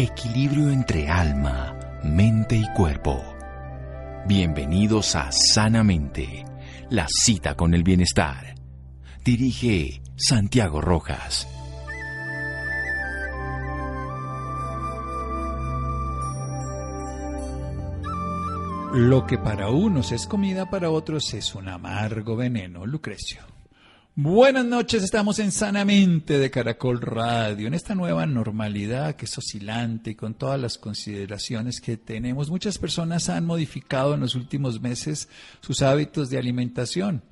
Equilibrio entre alma, mente y cuerpo. Bienvenidos a Sanamente, la cita con el bienestar. Dirige Santiago Rojas. Lo que para unos es comida, para otros es un amargo veneno, Lucrecio. Buenas noches, estamos en Sanamente de Caracol Radio, en esta nueva normalidad que es oscilante y con todas las consideraciones que tenemos. Muchas personas han modificado en los últimos meses sus hábitos de alimentación.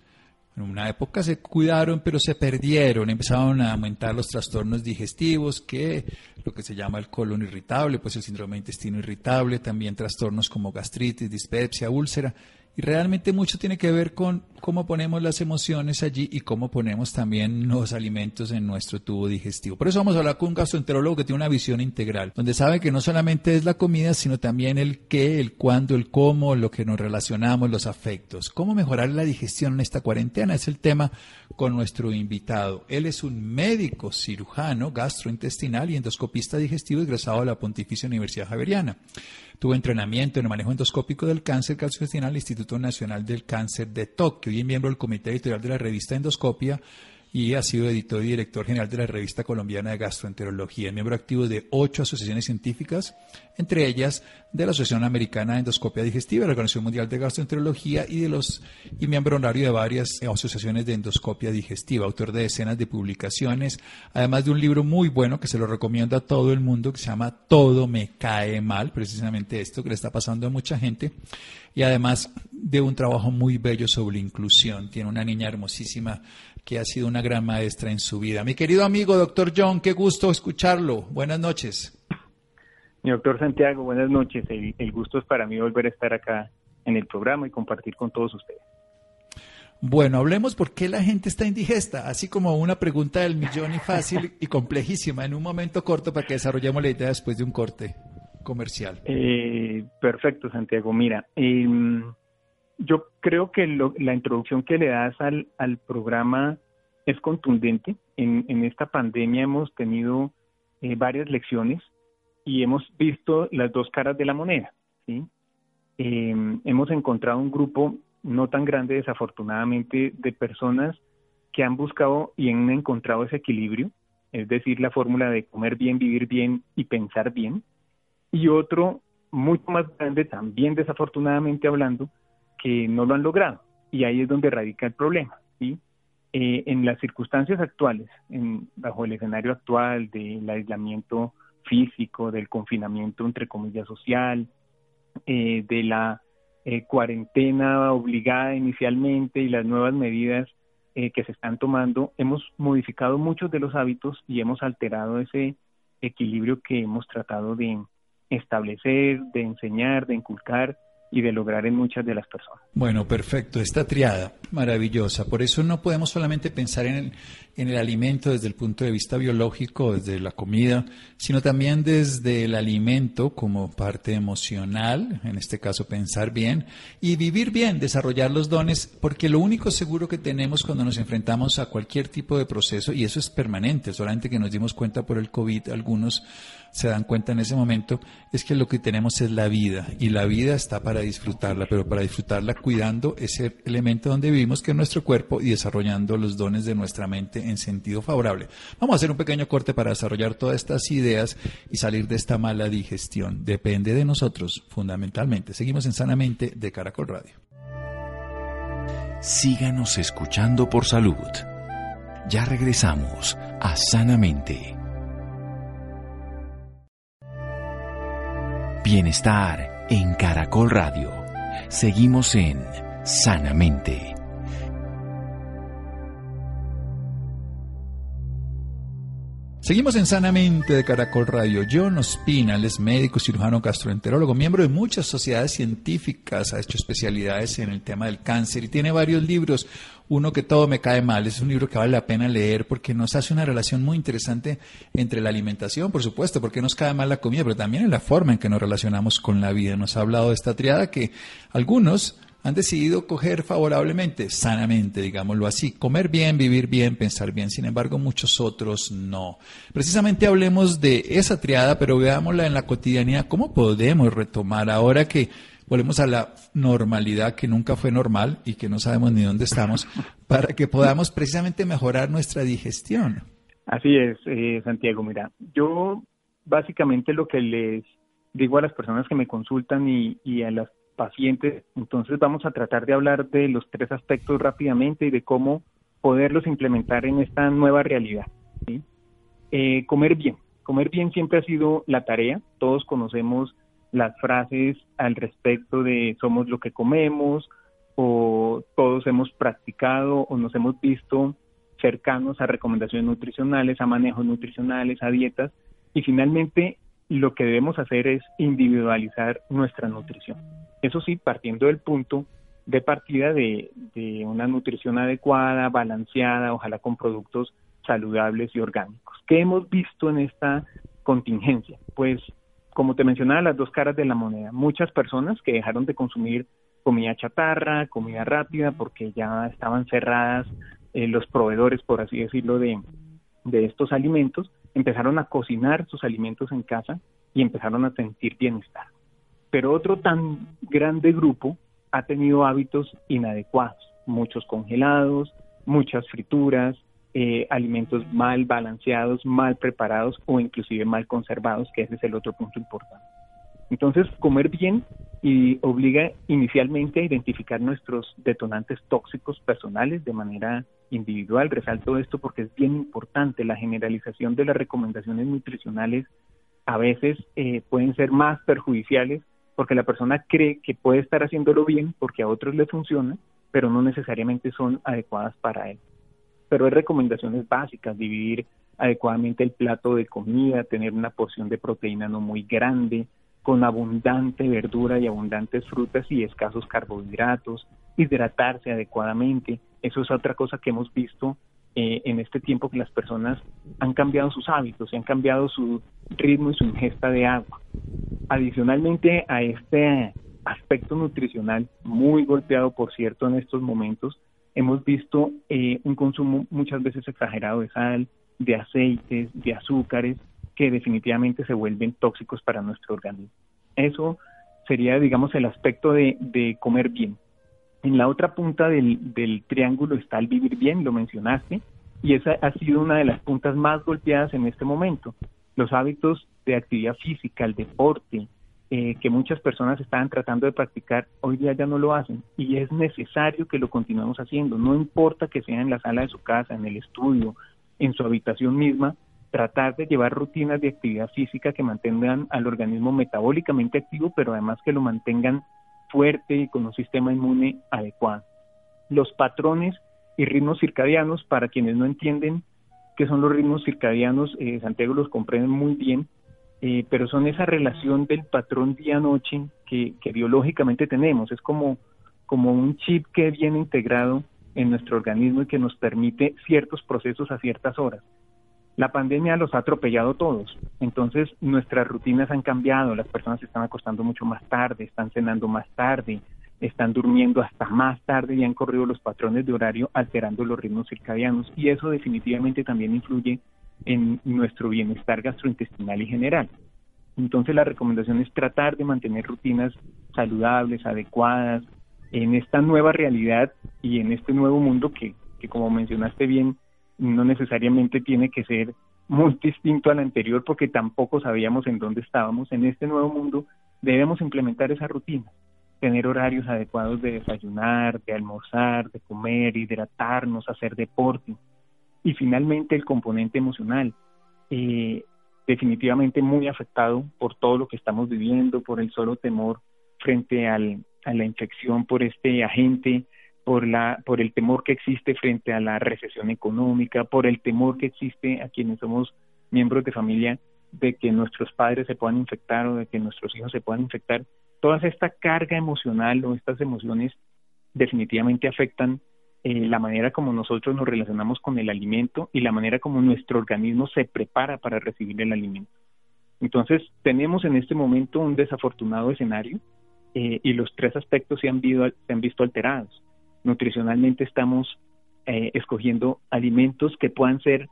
En una época se cuidaron, pero se perdieron, empezaron a aumentar los trastornos digestivos, que lo que se llama el colon irritable, pues el síndrome de intestino irritable, también trastornos como gastritis, dispepsia, úlcera. Y realmente mucho tiene que ver con cómo ponemos las emociones allí y cómo ponemos también los alimentos en nuestro tubo digestivo. Por eso vamos a hablar con un gastroenterólogo que tiene una visión integral, donde sabe que no solamente es la comida, sino también el qué, el cuándo, el cómo, lo que nos relacionamos, los afectos. ¿Cómo mejorar la digestión en esta cuarentena? Es el tema con nuestro invitado. Él es un médico cirujano gastrointestinal y endoscopista digestivo egresado de la Pontificia Universidad Javeriana. Tuvo entrenamiento en el manejo endoscópico del cáncer gastrointestinal al Instituto Nacional del Cáncer de Tokio y es miembro del comité editorial de la revista Endoscopia y ha sido editor y director general de la revista colombiana de gastroenterología, miembro activo de ocho asociaciones científicas, entre ellas de la Asociación Americana de Endoscopia Digestiva, la Organización Mundial de Gastroenterología y de los y miembro honorario de varias asociaciones de endoscopia digestiva, autor de decenas de publicaciones, además de un libro muy bueno que se lo recomiendo a todo el mundo que se llama Todo me cae mal, precisamente esto que le está pasando a mucha gente, y además de un trabajo muy bello sobre inclusión. Tiene una niña hermosísima que ha sido una gran maestra en su vida. Mi querido amigo, doctor John, qué gusto escucharlo. Buenas noches. Mi doctor Santiago, buenas noches. El, gusto es para mí volver a estar acá en el programa y compartir con todos ustedes. Bueno, hablemos por qué la gente está indigesta, así como una pregunta del millón y fácil y complejísima en un momento corto para que desarrollemos la idea después de un corte comercial. Eh, perfecto, Santiago. Mira, em, yo creo que la introducción que le das al, al programa es contundente. En, en, esta pandemia hemos tenido eh, varias lecciones y hemos visto las dos caras de la moneda. Em, hemos encontrado un grupo no tan grande, desafortunadamente, de personas que han buscado y han encontrado ese equilibrio, es decir, la fórmula de comer bien, vivir bien y pensar bien, y otro mucho más grande, también desafortunadamente hablando, que no lo han logrado. Y ahí es donde radica el problema. ¿sí? Eh, en las circunstancias actuales, en, bajo el escenario actual del aislamiento físico, del confinamiento entre comillas social, eh, de la eh, cuarentena obligada inicialmente y las nuevas medidas que se están tomando, hemos modificado muchos de los hábitos y hemos alterado ese equilibrio que hemos tratado de establecer, de enseñar, de inculcar y de lograr en muchas de las personas. Bueno, perfecto, esta triada maravillosa. Por eso no podemos solamente pensar en el, en el alimento desde el punto de vista biológico, desde la comida, sino también desde el alimento como parte emocional, en este caso pensar bien, y vivir bien, desarrollar los dones, porque lo único seguro que tenemos cuando nos enfrentamos a cualquier tipo de proceso, y eso es permanente, solamente que nos dimos cuenta por el COVID, algunos se dan cuenta en ese momento, es que lo que tenemos es la vida y la vida está para disfrutarla, pero para disfrutarla cuidando ese elemento donde vivimos que es nuestro cuerpo y desarrollando los dones de nuestra mente en sentido favorable. Vamos a hacer un pequeño corte para desarrollar todas estas ideas y salir de esta mala digestión. Depende de nosotros, fundamentalmente. Seguimos en Sanamente de Caracol Radio. Síganos escuchando por salud. Ya regresamos a Sanamente. Bienestar en Caracol Radio. Seguimos en Sanamente. Seguimos en Sanamente de Caracol Radio. John Ospina, es médico, cirujano gastroenterólogo, miembro de muchas sociedades científicas, ha hecho especialidades en el tema del cáncer y tiene varios libros. Uno que todo me cae mal, es un libro que vale la pena leer porque nos hace una relación muy interesante entre la alimentación, por supuesto, porque nos cae mal la comida, pero también en la forma en que nos relacionamos con la vida. Nos ha hablado de esta triada que algunos han decidido coger favorablemente, sanamente, digámoslo así, comer bien, vivir bien, pensar bien. Sin embargo, muchos otros no. Precisamente hablemos de esa triada, pero veámosla en la cotidianidad. ¿Cómo podemos retomar ahora que volvemos a la normalidad que nunca fue normal y que no sabemos ni dónde estamos, para que podamos precisamente mejorar nuestra digestión? Así es, eh, Santiago. Mira, yo básicamente lo que les digo a las personas que me consultan y, y a las pacientes. Entonces vamos a tratar de hablar de los tres aspectos rápidamente y de cómo poderlos implementar en esta nueva realidad. Eh, comer bien. Comer bien siempre ha sido la tarea. Todos conocemos las frases al respecto de somos lo que comemos o todos hemos practicado o nos hemos visto cercanos a recomendaciones nutricionales, a manejos nutricionales, a dietas y finalmente lo que debemos hacer es individualizar nuestra nutrición. Eso sí, partiendo del punto de partida de, una nutrición adecuada, balanceada, ojalá con productos saludables y orgánicos. ¿Qué hemos visto en esta contingencia? Pues, como te mencionaba, las dos caras de la moneda. Muchas personas que dejaron de consumir comida chatarra, comida rápida, porque ya estaban cerradas eh, los proveedores, por así decirlo, de, de estos alimentos, empezaron a cocinar sus alimentos en casa y empezaron a sentir bienestar. Pero otro tan grande grupo ha tenido hábitos inadecuados, muchos congelados, muchas frituras, eh, alimentos mal balanceados, mal preparados o inclusive mal conservados, que ese es el otro punto importante. Entonces, comer bien y obliga inicialmente a identificar nuestros detonantes tóxicos personales de manera individual. Resalto esto porque es bien importante. La generalización de las recomendaciones nutricionales a veces eh, pueden ser más perjudiciales porque la persona cree que puede estar haciéndolo bien porque a otros le funciona, pero no necesariamente son adecuadas para él. Pero hay recomendaciones básicas, dividir adecuadamente el plato de comida, tener una porción de proteína no muy grande, con abundante verdura y abundantes frutas y escasos carbohidratos, hidratarse adecuadamente. Eso es otra cosa que hemos visto eh, en este tiempo que las personas han cambiado sus hábitos, han cambiado su ritmo y su ingesta de agua. Adicionalmente a este aspecto nutricional muy golpeado, por cierto, en estos momentos, hemos visto eh, un consumo muchas veces exagerado de sal, de aceites, de azúcares, que definitivamente se vuelven tóxicos para nuestro organismo. Eso sería, digamos, el aspecto de, comer bien. En la otra punta del, del, triángulo está el vivir bien, lo mencionaste, y esa ha sido una de las puntas más golpeadas en este momento. Los hábitos de actividad física, el deporte, eh, que muchas personas estaban tratando de practicar, hoy día ya no lo hacen y es necesario que lo continuemos haciendo. No importa que sea en la sala de su casa, en el estudio, en su habitación misma, tratar de llevar rutinas de actividad física que mantengan al organismo metabólicamente activo, pero además que lo mantengan fuerte y con un sistema inmune adecuado. Los patrones y ritmos circadianos, para quienes no entienden qué son los ritmos circadianos, eh, Santiago los comprende muy bien, eh, pero son esa relación del patrón día-noche que, que, biológicamente tenemos. Es como, como un chip que viene integrado en nuestro organismo y que nos permite ciertos procesos a ciertas horas. La pandemia los ha atropellado todos, entonces nuestras rutinas han cambiado, las personas se están acostando mucho más tarde, están cenando más tarde, están durmiendo hasta más tarde y han corrido los patrones de horario alterando los ritmos circadianos. Y eso definitivamente también influye en nuestro bienestar gastrointestinal y general. Entonces la recomendación es tratar de mantener rutinas saludables, adecuadas, en esta nueva realidad y en este nuevo mundo que, que como mencionaste bien, no necesariamente tiene que ser muy distinto al anterior porque tampoco sabíamos en dónde estábamos. En este nuevo mundo debemos implementar esa rutina, tener horarios adecuados de desayunar, de almorzar, de comer, hidratarnos, hacer deporte. Y finalmente el componente emocional, eh, definitivamente muy afectado por todo lo que estamos viviendo, por el solo temor frente al, a la infección por este agente, por, la, por el temor que existe frente a la recesión económica, por el temor que existe a quienes somos miembros de familia de que nuestros padres se puedan infectar o de que nuestros hijos se puedan infectar. Toda esta carga emocional o estas emociones definitivamente afectan eh, la manera como nosotros nos relacionamos con el alimento y la manera como nuestro organismo se prepara para recibir el alimento. Entonces, tenemos en este momento un desafortunado escenario eh, y los tres aspectos se han, se han visto alterados. Nutricionalmente estamos eh, escogiendo alimentos que puedan ser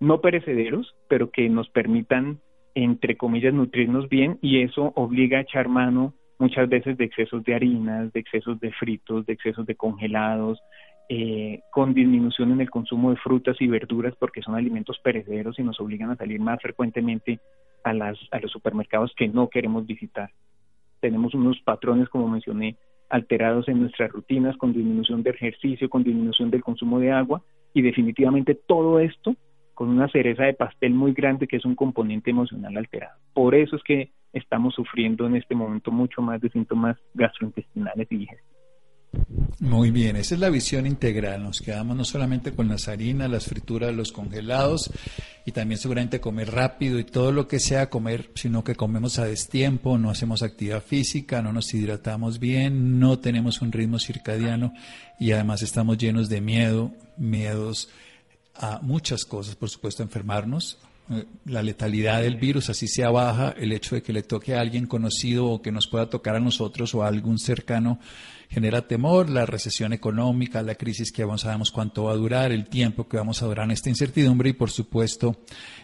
no perecederos, pero que nos permitan, entre comillas, nutrirnos bien y eso obliga a echar mano muchas veces de excesos de harinas, de excesos de fritos, de excesos de congelados, eh, con disminución en el consumo de frutas y verduras porque son alimentos perecederos y nos obligan a salir más frecuentemente a, las, a los supermercados que no queremos visitar. Tenemos unos patrones, como mencioné, alterados en nuestras rutinas, con disminución de ejercicio, con disminución del consumo de agua y definitivamente todo esto con una cereza de pastel muy grande que es un componente emocional alterado. Por eso es que estamos sufriendo en este momento mucho más de síntomas gastrointestinales y digestivos. Muy bien, esa es la visión integral. Nos quedamos no solamente con las harinas, las frituras, los congelados y también seguramente comer rápido y todo lo que sea comer, sino que comemos a destiempo, no hacemos actividad física, no nos hidratamos bien, no tenemos un ritmo circadiano y además estamos llenos de miedo, miedos a muchas cosas, por supuesto, enfermarnos, la letalidad del virus, así sea baja, el hecho de que le toque a alguien conocido o que nos pueda tocar a nosotros o a algún cercano genera temor, la recesión económica, la crisis que no sabemos cuánto va a durar, el tiempo que vamos a durar en esta incertidumbre y por supuesto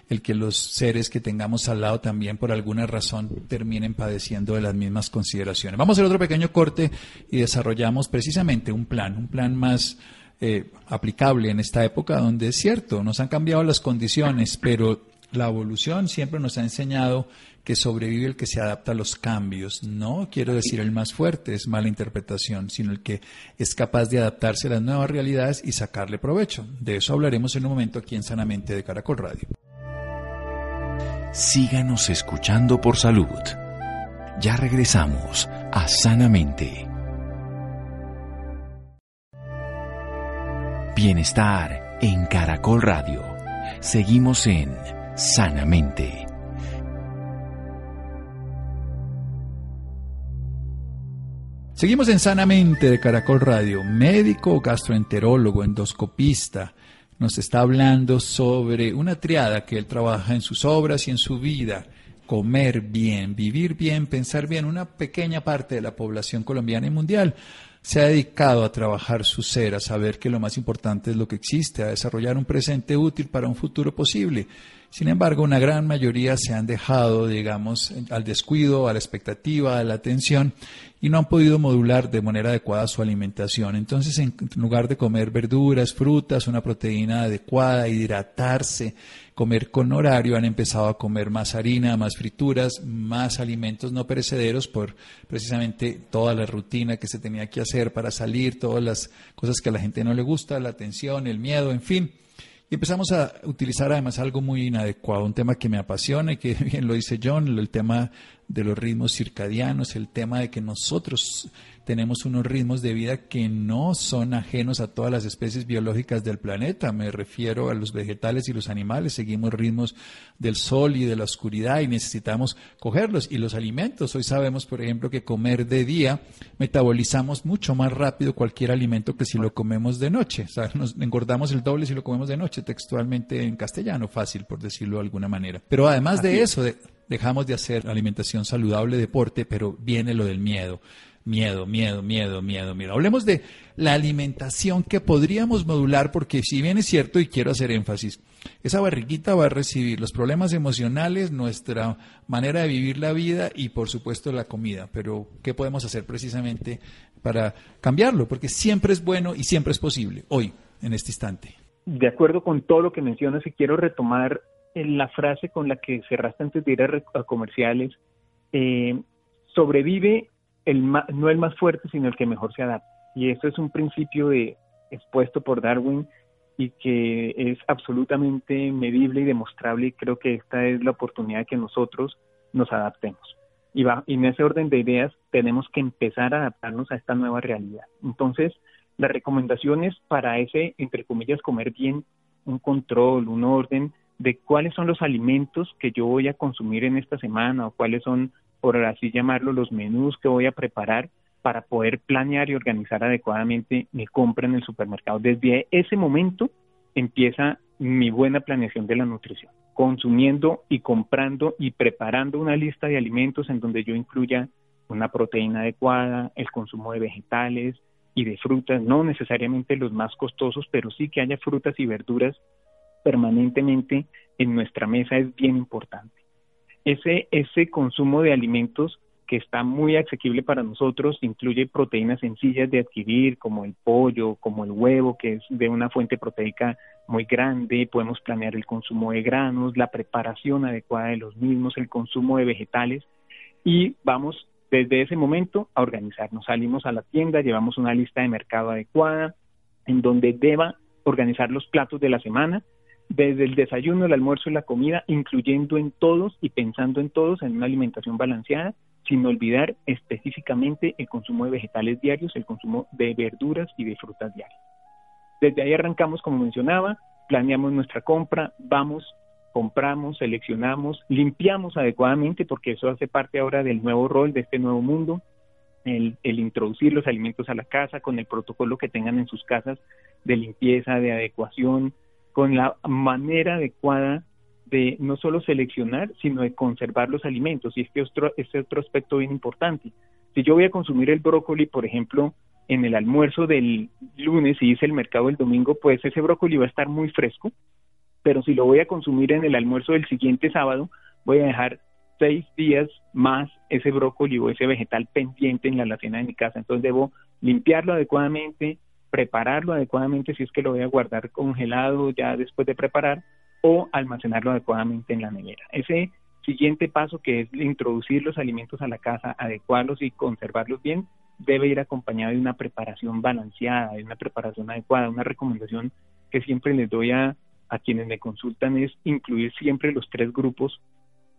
el que los seres que tengamos al lado también por alguna razón terminen padeciendo de las mismas consideraciones. Vamos a hacer otro pequeño corte y desarrollamos precisamente un plan, un plan más eh, aplicable en esta época donde es cierto, nos han cambiado las condiciones, pero la evolución siempre nos ha enseñado que sobrevive el que se adapta a los cambios. No quiero decir el más fuerte, es mala interpretación, sino el que es capaz de adaptarse a las nuevas realidades y sacarle provecho. De eso hablaremos en un momento aquí en Sanamente de Caracol Radio. Síganos escuchando por salud. Ya regresamos a Sanamente. Bienestar en Caracol Radio. Seguimos en Sanamente. Seguimos en Sanamente de Caracol Radio. Médico, gastroenterólogo, endoscopista, nos está hablando sobre una triada que él trabaja en sus obras y en su vida. Comer bien, vivir bien, pensar bien. Una pequeña parte de la población colombiana y mundial se ha dedicado a trabajar su ser, a saber que lo más importante es lo que existe, a desarrollar un presente útil para un futuro posible. Sin embargo, una gran mayoría se han dejado, digamos, al descuido, a la expectativa, a la atención y no han podido modular de manera adecuada su alimentación. Entonces, en lugar de comer verduras, frutas, una proteína adecuada, hidratarse, comer con horario, han empezado a comer más harina, más frituras, más alimentos no perecederos por precisamente toda la rutina que se tenía que hacer para salir, todas las cosas que a la gente no le gusta, la atención, el miedo, en fin. Y empezamos a utilizar además algo muy inadecuado, un tema que me apasiona y que bien lo dice John, el tema de los ritmos circadianos, el tema de que nosotros tenemos unos ritmos de vida que no son ajenos a todas las especies biológicas del planeta. Me refiero a los vegetales y los animales. Seguimos ritmos del sol y de la oscuridad y necesitamos cogerlos. Y los alimentos. Hoy sabemos, por ejemplo, que comer de día metabolizamos mucho más rápido cualquier alimento que si lo comemos de noche. O sea, nos engordamos el doble si lo comemos de noche, textualmente en castellano, fácil, por decirlo de alguna manera. Pero además de eso, dejamos de hacer alimentación saludable, deporte, pero viene lo del miedo. Miedo, miedo, miedo, miedo, miedo. Hablemos de la alimentación que podríamos modular, porque si bien es cierto, y quiero hacer énfasis, esa barriguita va a recibir los problemas emocionales, nuestra manera de vivir la vida y por supuesto la comida. Pero, ¿qué podemos hacer precisamente para cambiarlo? Porque siempre es bueno y siempre es posible, hoy, en este instante. De acuerdo con todo lo que mencionas y quiero retomar la frase con la que cerraste antes de ir a, comerciales, eh, sobrevive el no el más fuerte, sino el que mejor se adapta. Y esto es un principio de, expuesto por Darwin y que es absolutamente medible y demostrable y creo que esta es la oportunidad que nosotros nos adaptemos. Y, va, y en ese orden de ideas tenemos que empezar a adaptarnos a esta nueva realidad. Entonces, las recomendaciones para ese, entre comillas, comer bien, un control, un orden de cuáles son los alimentos que yo voy a consumir en esta semana o cuáles son por así llamarlo, los menús que voy a preparar para poder planear y organizar adecuadamente mi compra en el supermercado. Desde ese momento empieza mi buena planeación de la nutrición, consumiendo y comprando y preparando una lista de alimentos en donde yo incluya una proteína adecuada, el consumo de vegetales y de frutas, no necesariamente los más costosos, pero sí que haya frutas y verduras permanentemente en nuestra mesa es bien importante. Ese, ese consumo de alimentos que está muy asequible para nosotros, incluye proteínas sencillas de adquirir, como el pollo, como el huevo, que es de una fuente proteica muy grande, podemos planear el consumo de granos, la preparación adecuada de los mismos, el consumo de vegetales y vamos desde ese momento a organizarnos. Salimos a la tienda, llevamos una lista de mercado adecuada en donde deba organizar los platos de la semana, desde el desayuno, el almuerzo y la comida, incluyendo en todos y pensando en todos en una alimentación balanceada sin olvidar específicamente el consumo de vegetales diarios, el consumo de verduras y de frutas diarias. Desde ahí arrancamos, como mencionaba, planeamos nuestra compra, vamos, compramos, seleccionamos, limpiamos adecuadamente, porque eso hace parte ahora del nuevo rol, de este nuevo mundo, el, el, introducir los alimentos a la casa con el protocolo que tengan en sus casas de limpieza, de adecuación, con la manera adecuada de no solo seleccionar, sino de conservar los alimentos. Y este otro, este otro aspecto bien importante. Si yo voy a consumir el brócoli, por ejemplo, en el almuerzo del lunes y hice el mercado el domingo, pues ese brócoli va a estar muy fresco, pero si lo voy a consumir en el almuerzo del siguiente sábado, voy a dejar seis días más ese brócoli o ese vegetal pendiente en la alacena de mi casa. Entonces debo limpiarlo adecuadamente, prepararlo adecuadamente si es que lo voy a guardar congelado ya después de preparar o almacenarlo adecuadamente en la nevera. Ese siguiente paso que es introducir los alimentos a la casa, adecuarlos y conservarlos bien, debe ir acompañado de una preparación balanceada, de una preparación adecuada. Una recomendación que siempre les doy a, a quienes me consultan es incluir siempre los tres grupos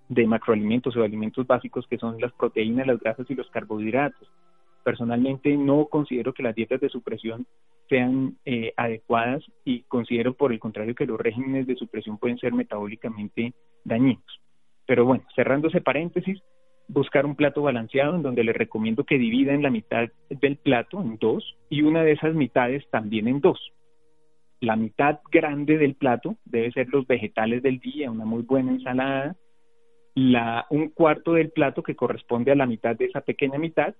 de macroalimentos o alimentos básicos que son las proteínas, las grasas y los carbohidratos. Personalmente no considero que las dietas de supresión sean eh, adecuadas y considero por el contrario que los regímenes de supresión pueden ser metabólicamente dañinos. Pero bueno, cerrando ese paréntesis, buscar un plato balanceado en donde les recomiendo que dividan la mitad del plato en dos y una de esas mitades también en dos. La mitad grande del plato debe ser los vegetales del día, una muy buena ensalada. La, un cuarto del plato que corresponde a la mitad de esa pequeña mitad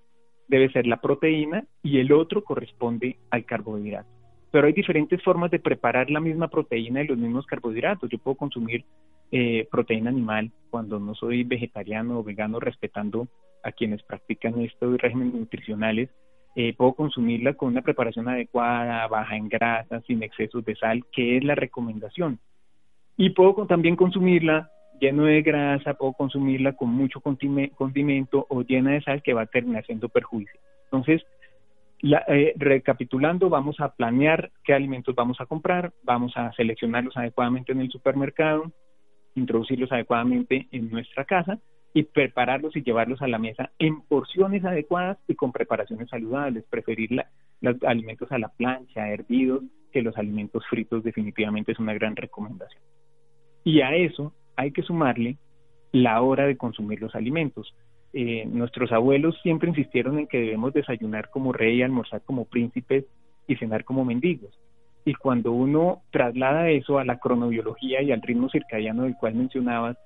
debe ser la proteína y el otro corresponde al carbohidrato. Pero hay diferentes formas de preparar la misma proteína y los mismos carbohidratos. Yo puedo consumir eh, proteína animal cuando no soy vegetariano o vegano, respetando a quienes practican estos regímenes nutricionales. Eh, puedo consumirla con una preparación adecuada, baja en grasa, sin excesos de sal, que es la recomendación. Y puedo también consumirla lleno de grasa, puedo consumirla con mucho condimento o llena de sal que va a terminar siendo perjuicio. Entonces, eh, recapitulando, vamos a planear qué alimentos vamos a comprar, vamos a seleccionarlos adecuadamente en el supermercado, introducirlos adecuadamente en nuestra casa y prepararlos y llevarlos a la mesa en porciones adecuadas y con preparaciones saludables, preferir los alimentos a la plancha, hervidos, que los alimentos fritos definitivamente es una gran recomendación. Y a eso hay que sumarle la hora de consumir los alimentos. Eh, nuestros abuelos siempre insistieron en que debemos desayunar como rey, almorzar como príncipes y cenar como mendigos. Y cuando uno traslada eso a la cronobiología y al ritmo circadiano del cual mencionabas,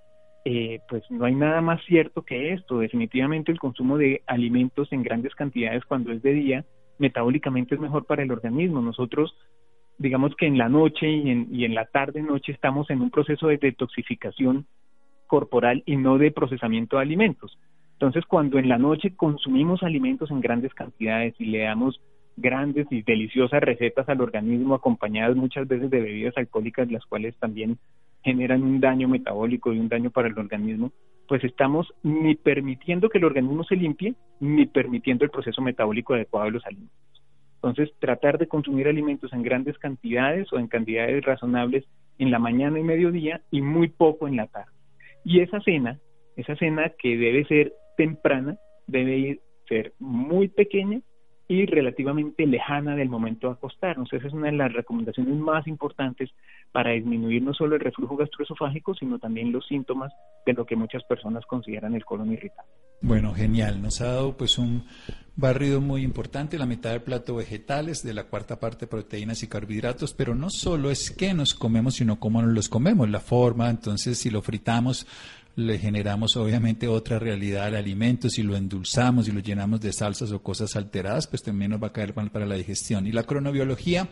eh, pues no hay nada más cierto que esto. Definitivamente el consumo de alimentos en grandes cantidades cuando es de día, metabólicamente es mejor para el organismo. Nosotros digamos que en la noche y en, y en la tarde noche estamos en un proceso de detoxificación corporal y no de procesamiento de alimentos. Entonces, cuando en la noche consumimos alimentos en grandes cantidades y le damos grandes y deliciosas recetas al organismo acompañadas muchas veces de bebidas alcohólicas, las cuales también generan un daño metabólico y un daño para el organismo, pues estamos ni permitiendo que el organismo se limpie, ni permitiendo el proceso metabólico adecuado de los alimentos. Entonces, tratar de consumir alimentos en grandes cantidades o en cantidades razonables en la mañana y mediodía y muy poco en la tarde. Y esa cena, esa cena que debe ser temprana, debe ser muy pequeña y relativamente lejana del momento de acostarnos. Esa es una de las recomendaciones más importantes para disminuir no solo el reflujo gastroesofágico, sino también los síntomas de lo que muchas personas consideran el colon irritable. Bueno, genial. Nos ha dado pues un barrido muy importante, la mitad del plato vegetales, de la cuarta parte proteínas y carbohidratos, pero no solo es que nos comemos, sino cómo nos los comemos, la forma, entonces si lo fritamos, le generamos obviamente otra realidad al alimento, si lo endulzamos y lo llenamos de salsas o cosas alteradas, pues también nos va a caer mal para la digestión. Y la cronobiología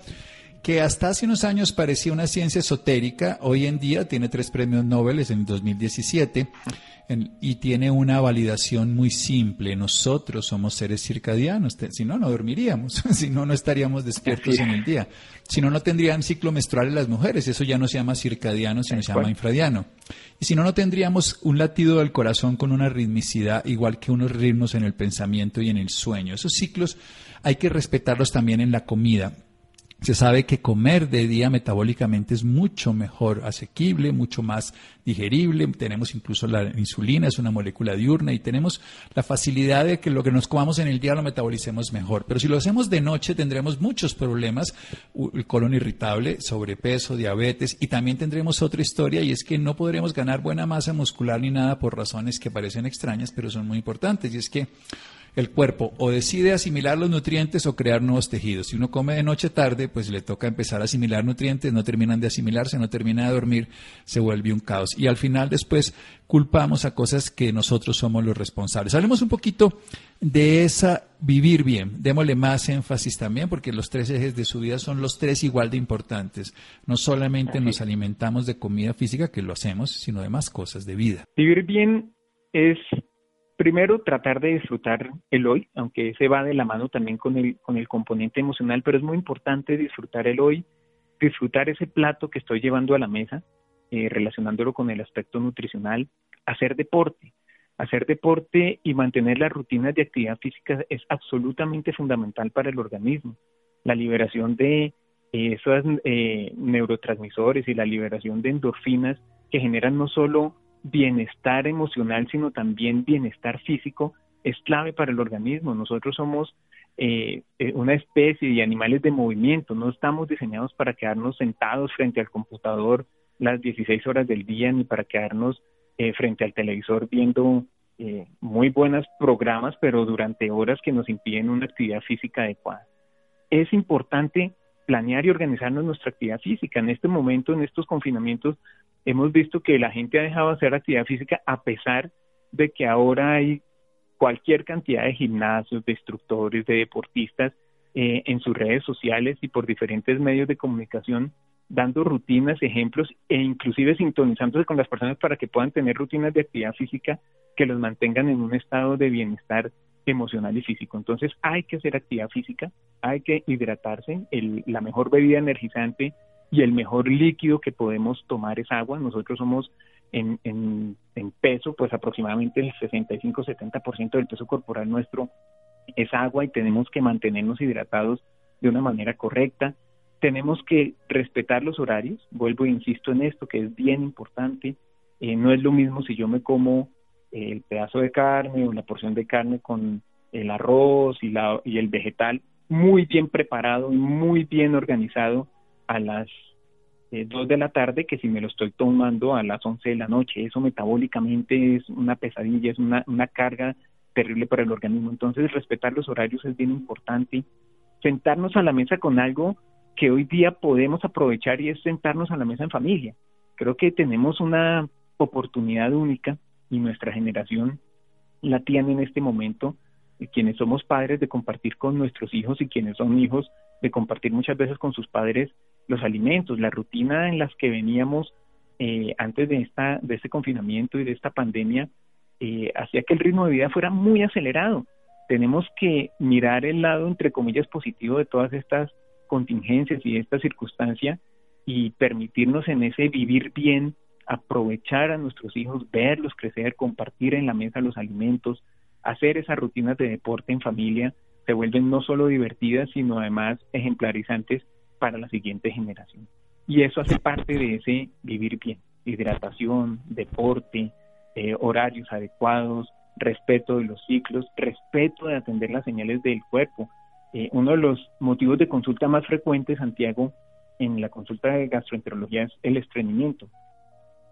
que hasta hace unos años parecía una ciencia esotérica, hoy en día tiene tres premios Nobel en 2017 y tiene una validación muy simple. Nosotros somos seres circadianos, si no, no dormiríamos, si no, no estaríamos despiertos en el día. Si no, no tendrían ciclo menstrual las mujeres, eso ya no se llama circadiano, sino se llama infradiano. Y si no, no tendríamos un latido del corazón con una ritmicidad igual que unos ritmos en el pensamiento y en el sueño. Esos ciclos hay que respetarlos también en la comida. Se sabe que comer de día metabólicamente es mucho mejor asequible, mucho más digerible. Tenemos incluso la insulina, es una molécula diurna y tenemos la facilidad de que lo que nos comamos en el día lo metabolicemos mejor. Pero si lo hacemos de noche tendremos muchos problemas, el colon irritable, sobrepeso, diabetes y también tendremos otra historia y es que no podremos ganar buena masa muscular ni nada por razones que parecen extrañas, pero son muy importantes. Y es que el cuerpo o decide asimilar los nutrientes o crear nuevos tejidos. Si uno come de noche tarde, pues le toca empezar a asimilar nutrientes, no terminan de asimilarse, no termina de dormir, se vuelve un caos. Y al final después culpamos a cosas que nosotros somos los responsables. Hablemos un poquito de esa vivir bien. Démosle más énfasis también porque los tres ejes de su vida son los tres igual de importantes. No solamente nos alimentamos de comida física, que lo hacemos, sino de más cosas de vida. Vivir bien es primero tratar de disfrutar el hoy, aunque se va de la mano también con el, con el componente emocional, pero es muy importante disfrutar el hoy, disfrutar ese plato que estoy llevando a la mesa, eh, relacionándolo con el aspecto nutricional, hacer deporte. Hacer deporte y mantener las rutinas de actividad física es absolutamente fundamental para el organismo. La liberación de eh, esos eh, neurotransmisores y la liberación de endorfinas que generan no solo bienestar emocional, sino también bienestar físico, es clave para el organismo. Nosotros somos eh, eh, una especie de animales de movimiento, no estamos diseñados para quedarnos sentados frente al computador las 16 horas del día, ni para quedarnos eh, frente al televisor viendo muy buenos programas, pero durante horas que nos impiden una actividad física adecuada. Es importante planear y organizarnos nuestra actividad física. En este momento, en estos confinamientos, hemos visto que la gente ha dejado de hacer actividad física a pesar de que ahora hay cualquier cantidad de gimnasios, de instructores, de deportistas eh, en sus redes sociales y por diferentes medios de comunicación dando rutinas, ejemplos e inclusive sintonizándose con las personas para que puedan tener rutinas de actividad física que los mantengan en un estado de bienestar emocional y físico. Entonces hay que hacer actividad física, hay que hidratarse, la mejor bebida energizante y el mejor líquido que podemos tomar es agua. Nosotros somos en, en, peso, pues aproximadamente el 65-70% del peso corporal nuestro es agua y tenemos que mantenernos hidratados de una manera correcta. Tenemos que respetar los horarios, vuelvo e insisto en esto, que es bien importante. Eh, no es lo mismo si yo me como el pedazo de carne o la porción de carne con el arroz y, la, y el vegetal muy bien preparado y muy bien organizado a las eh, 2 de la tarde que si me lo estoy tomando a las 11 de la noche. Eso metabólicamente es una pesadilla, es una, una carga terrible para el organismo. Entonces, respetar los horarios es bien importante. Sentarnos a la mesa con algo que hoy día podemos aprovechar y es sentarnos a la mesa en familia. Creo que tenemos una oportunidad única y nuestra generación la tiene en este momento, quienes somos padres de compartir con nuestros hijos y quienes son hijos de compartir muchas veces con sus padres los alimentos, la rutina en las que veníamos eh, antes de esta de este confinamiento y de esta pandemia eh, hacía que el ritmo de vida fuera muy acelerado. Tenemos que mirar el lado entre comillas positivo de todas estas contingencias y esta circunstancia y permitirnos en ese vivir bien aprovechar a nuestros hijos, verlos crecer, compartir en la mesa los alimentos, hacer esas rutinas de deporte en familia, se vuelven no solo divertidas, sino además ejemplarizantes para la siguiente generación. Y eso hace parte de ese vivir bien, hidratación, deporte, eh, horarios adecuados, respeto de los ciclos, respeto de atender las señales del cuerpo. Eh, uno de los motivos de consulta más frecuentes, Santiago, en la consulta de gastroenterología es el estreñimiento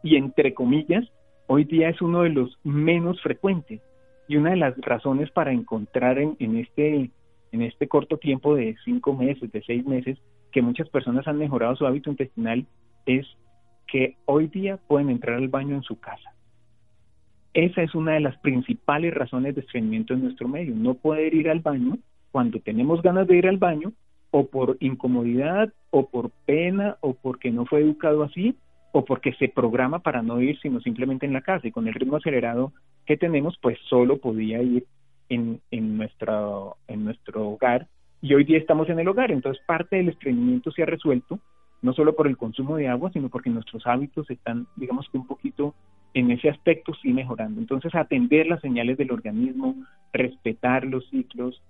y entre comillas, hoy día es uno de los menos frecuentes. Y una de las razones para encontrar en, este, en este corto tiempo de cinco meses, de seis meses, que muchas personas han mejorado su hábito intestinal es que hoy día pueden entrar al baño en su casa. esa es una de las principales razones de estreñimiento en nuestro medio, no poder ir al baño cuando tenemos ganas de ir al baño o por incomodidad o por pena o porque no fue educado así o porque se programa para no ir sino simplemente en la casa y con el ritmo acelerado que tenemos pues solo podía ir en, en, en nuestro hogar y hoy día estamos en el hogar, entonces parte del estreñimiento se ha resuelto no solo por el consumo de agua, sino porque nuestros hábitos están, digamos que un poquito en ese aspecto sí mejorando. Entonces, atender las señales del organismo, respetar los ciclos,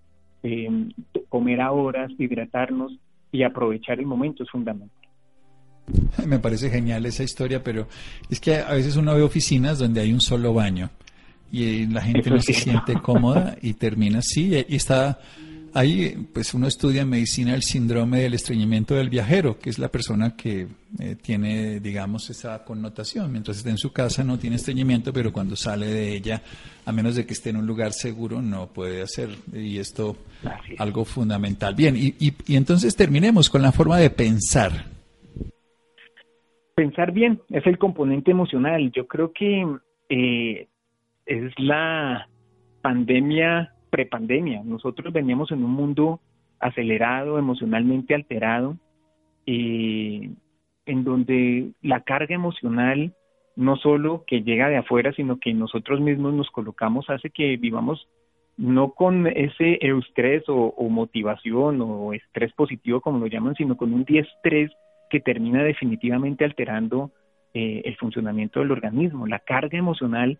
eh, comer a horas, hidratarnos y aprovechar el momento es fundamental. Me parece genial esa historia, pero es que a veces uno ve oficinas donde hay un solo baño y la gente no se siente cómoda y termina así y está Ahí, pues uno estudia en medicina el síndrome del estreñimiento del viajero, que es la persona que eh, tiene, digamos, esa connotación. Mientras está en su casa no tiene estreñimiento, pero cuando sale de ella, a menos de que esté en un lugar seguro, no puede hacer. Y esto, algo fundamental. Bien, y, y, entonces terminemos con la forma de pensar. Pensar bien es el componente emocional. Yo creo que eh, es la pandemia prepandemia. Nosotros veníamos en un mundo acelerado, emocionalmente alterado, en donde la carga emocional no solo que llega de afuera, sino que nosotros mismos nos colocamos, hace que vivamos no con ese eustrés o, motivación o estrés positivo, como lo llaman, sino con un diestrés que termina definitivamente alterando eh, el funcionamiento del organismo. La carga emocional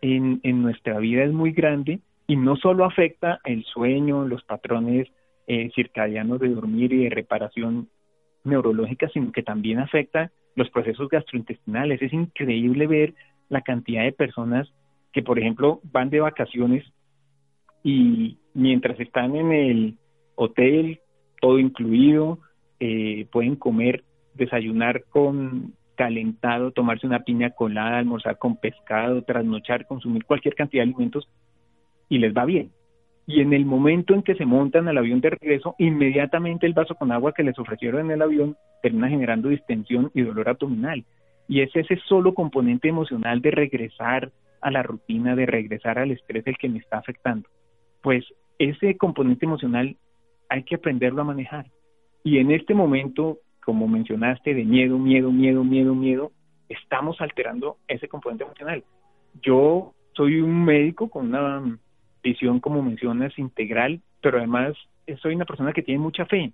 en nuestra vida es muy grande y no solo afecta el sueño, los patrones eh, circadianos de dormir y de reparación neurológica, sino que también afecta los procesos gastrointestinales. Es increíble ver la cantidad de personas que, por ejemplo, van de vacaciones y mientras están en el hotel, todo incluido, eh, pueden comer, desayunar con calentado, tomarse una piña colada, almorzar con pescado, trasnochar, consumir cualquier cantidad de alimentos y les va bien. Y en el momento en que se montan al avión de regreso, inmediatamente el vaso con agua que les ofrecieron en el avión termina generando distensión y dolor abdominal. Y es ese solo componente emocional de regresar a la rutina, de regresar al estrés el que me está afectando. Pues ese componente emocional hay que aprenderlo a manejar. Y en este momento, como mencionaste, de miedo, miedo, miedo, miedo, miedo, estamos alterando ese componente emocional. Yo soy un médico con una visión, como mencionas, integral, pero además eh, soy una persona que tiene mucha fe.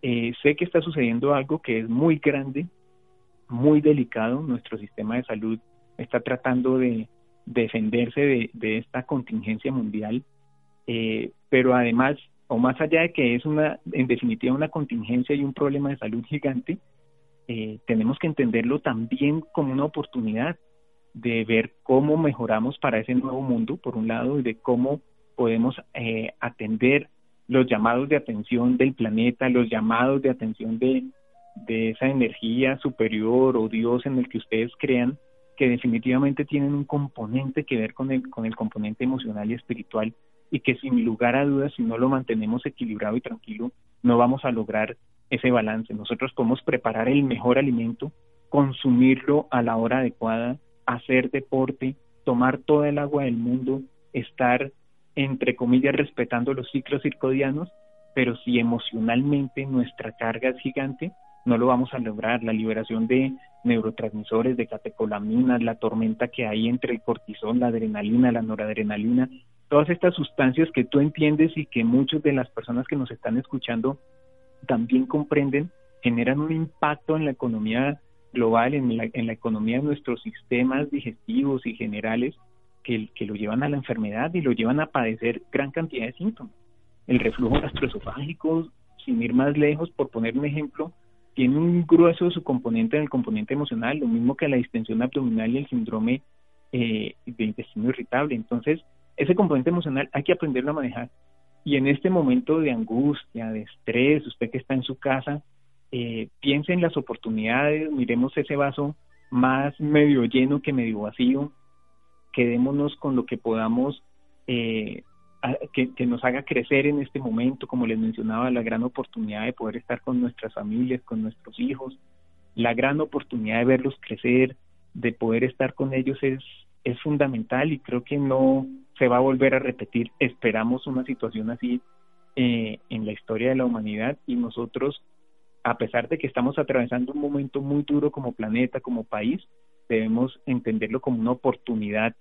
Eh, sé que está sucediendo algo que es muy grande, muy delicado. Nuestro sistema de salud está tratando de, defenderse de, esta contingencia mundial, eh, pero además, o más allá de que es una, en definitiva, una contingencia y un problema de salud gigante, tenemos que entenderlo también como una oportunidad de ver cómo mejoramos para ese nuevo mundo, por un lado, y de cómo podemos eh, atender los llamados de atención del planeta, los llamados de atención de, de esa energía superior o Dios en el que ustedes crean, que definitivamente tienen un componente que ver con el, con el componente emocional y espiritual y que sin lugar a dudas, si no lo mantenemos equilibrado y tranquilo, no vamos a lograr ese balance. Nosotros podemos preparar el mejor alimento, consumirlo a la hora adecuada, hacer deporte, tomar toda el agua del mundo, estar, entre comillas, respetando los ciclos circodianos, pero si emocionalmente nuestra carga es gigante, no lo vamos a lograr. La liberación de neurotransmisores, de catecolaminas, la tormenta que hay entre el cortisol, la adrenalina, la noradrenalina, todas estas sustancias que tú entiendes y que muchas de las personas que nos están escuchando también comprenden, generan un impacto en la economía global en la, en la economía de nuestros sistemas digestivos y generales que, que lo llevan a la enfermedad y lo llevan a padecer gran cantidad de síntomas. El reflujo gastroesofágico, sin ir más lejos, por poner un ejemplo, tiene un grueso de su componente en el componente emocional, lo mismo que la distensión abdominal y el síndrome eh, de intestino irritable. Entonces, ese componente emocional hay que aprenderlo a manejar. Y en este momento de angustia, de estrés, usted que está en su casa, eh, piense en las oportunidades, miremos ese vaso más medio lleno que medio vacío, quedémonos con lo que podamos, eh, que, que, nos haga crecer en este momento, como les mencionaba, la gran oportunidad de poder estar con nuestras familias, con nuestros hijos, la gran oportunidad de verlos crecer, de poder estar con ellos es es fundamental y creo que no se va a volver a repetir. Esperamos una situación así eh, en la historia de la humanidad y nosotros, a pesar de que estamos atravesando un momento muy duro como planeta, como país, debemos entenderlo como una oportunidad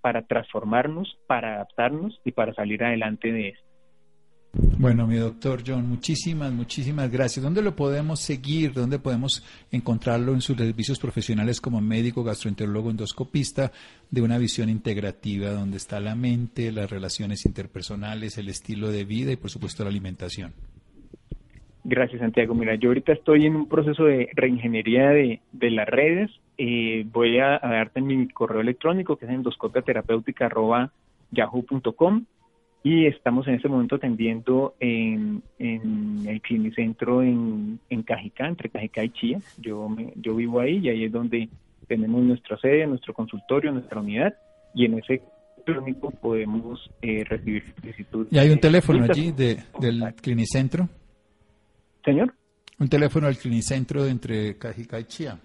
para transformarnos, para adaptarnos y para salir adelante de esto. Bueno, mi doctor John, muchísimas, muchísimas gracias. ¿Dónde lo podemos seguir? ¿Dónde podemos encontrarlo en sus servicios profesionales como médico, gastroenterólogo, endoscopista, de una visión integrativa, donde está la mente, las relaciones interpersonales, el estilo de vida y, por supuesto, la alimentación? Gracias, Santiago. Mira, yo ahorita estoy en un proceso de reingeniería de, las redes. Eh, voy a, darte mi correo electrónico, que es endoscopiaterapéutica.yahoo.com y estamos en este momento atendiendo en, el clinicentro en, en Cajicá, entre Cajicá y Chía. Yo, yo vivo ahí y ahí es donde tenemos nuestra sede, nuestro consultorio, nuestra unidad y en ese clínico podemos eh, recibir solicitudes. ¿Y hay un teléfono allí de, del clinicentro? Señor. ¿Un teléfono del clinicentro entre Cajicá y Chía?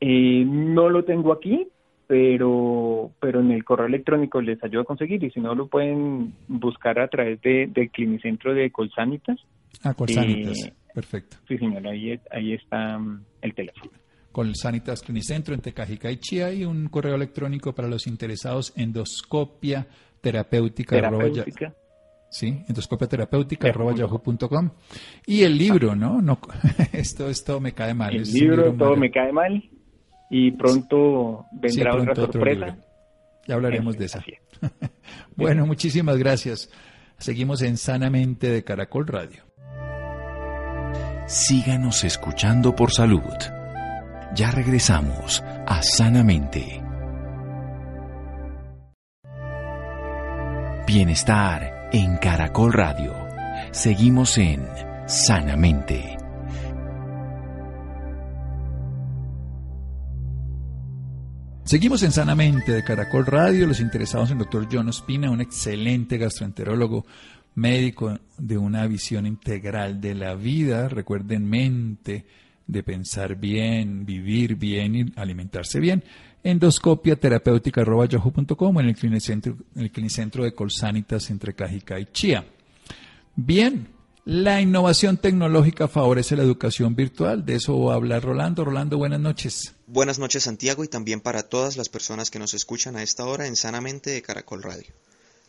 Eh, no lo tengo aquí, pero pero en el correo electrónico les ayudo a conseguir y si no lo pueden buscar a través de, del clinicentro de Colsanitas. Ah, Colsanitas, eh, perfecto. Sí, señor, ahí, ahí está mm, el teléfono. Colsanitas Clinicentro entre Cajica y Chía y un correo electrónico para los interesados endoscopia terapéutica. terapéutica. Sí, endoscopia terapéutica arroba yahoo.com. Y el libro, ¿no? no esto, esto me cae mal. El libro, todo me cae mal y pronto vendrá otra sorpresa. Ya hablaremos de esa. bueno, muchísimas gracias. Seguimos en Sanamente de Caracol Radio. Síganos escuchando por salud. Ya regresamos a Sanamente. Bienestar en Caracol Radio. Seguimos en Sanamente. Seguimos en Sanamente de Caracol Radio, los interesados en el doctor John Ospina, un excelente gastroenterólogo médico de una visión integral de la vida, recuerden mente, de pensar bien, vivir bien y alimentarse bien. Endoscopia terapéutica en el clinicentro, en el clinicentro de Colsanitas entre Cajica y Chía. Bien, la innovación tecnológica favorece la educación virtual. De eso habla Rolando. Rolando, buenas noches. Buenas noches, Santiago, y también para todas las personas que nos escuchan a esta hora en Sanamente de Caracol Radio.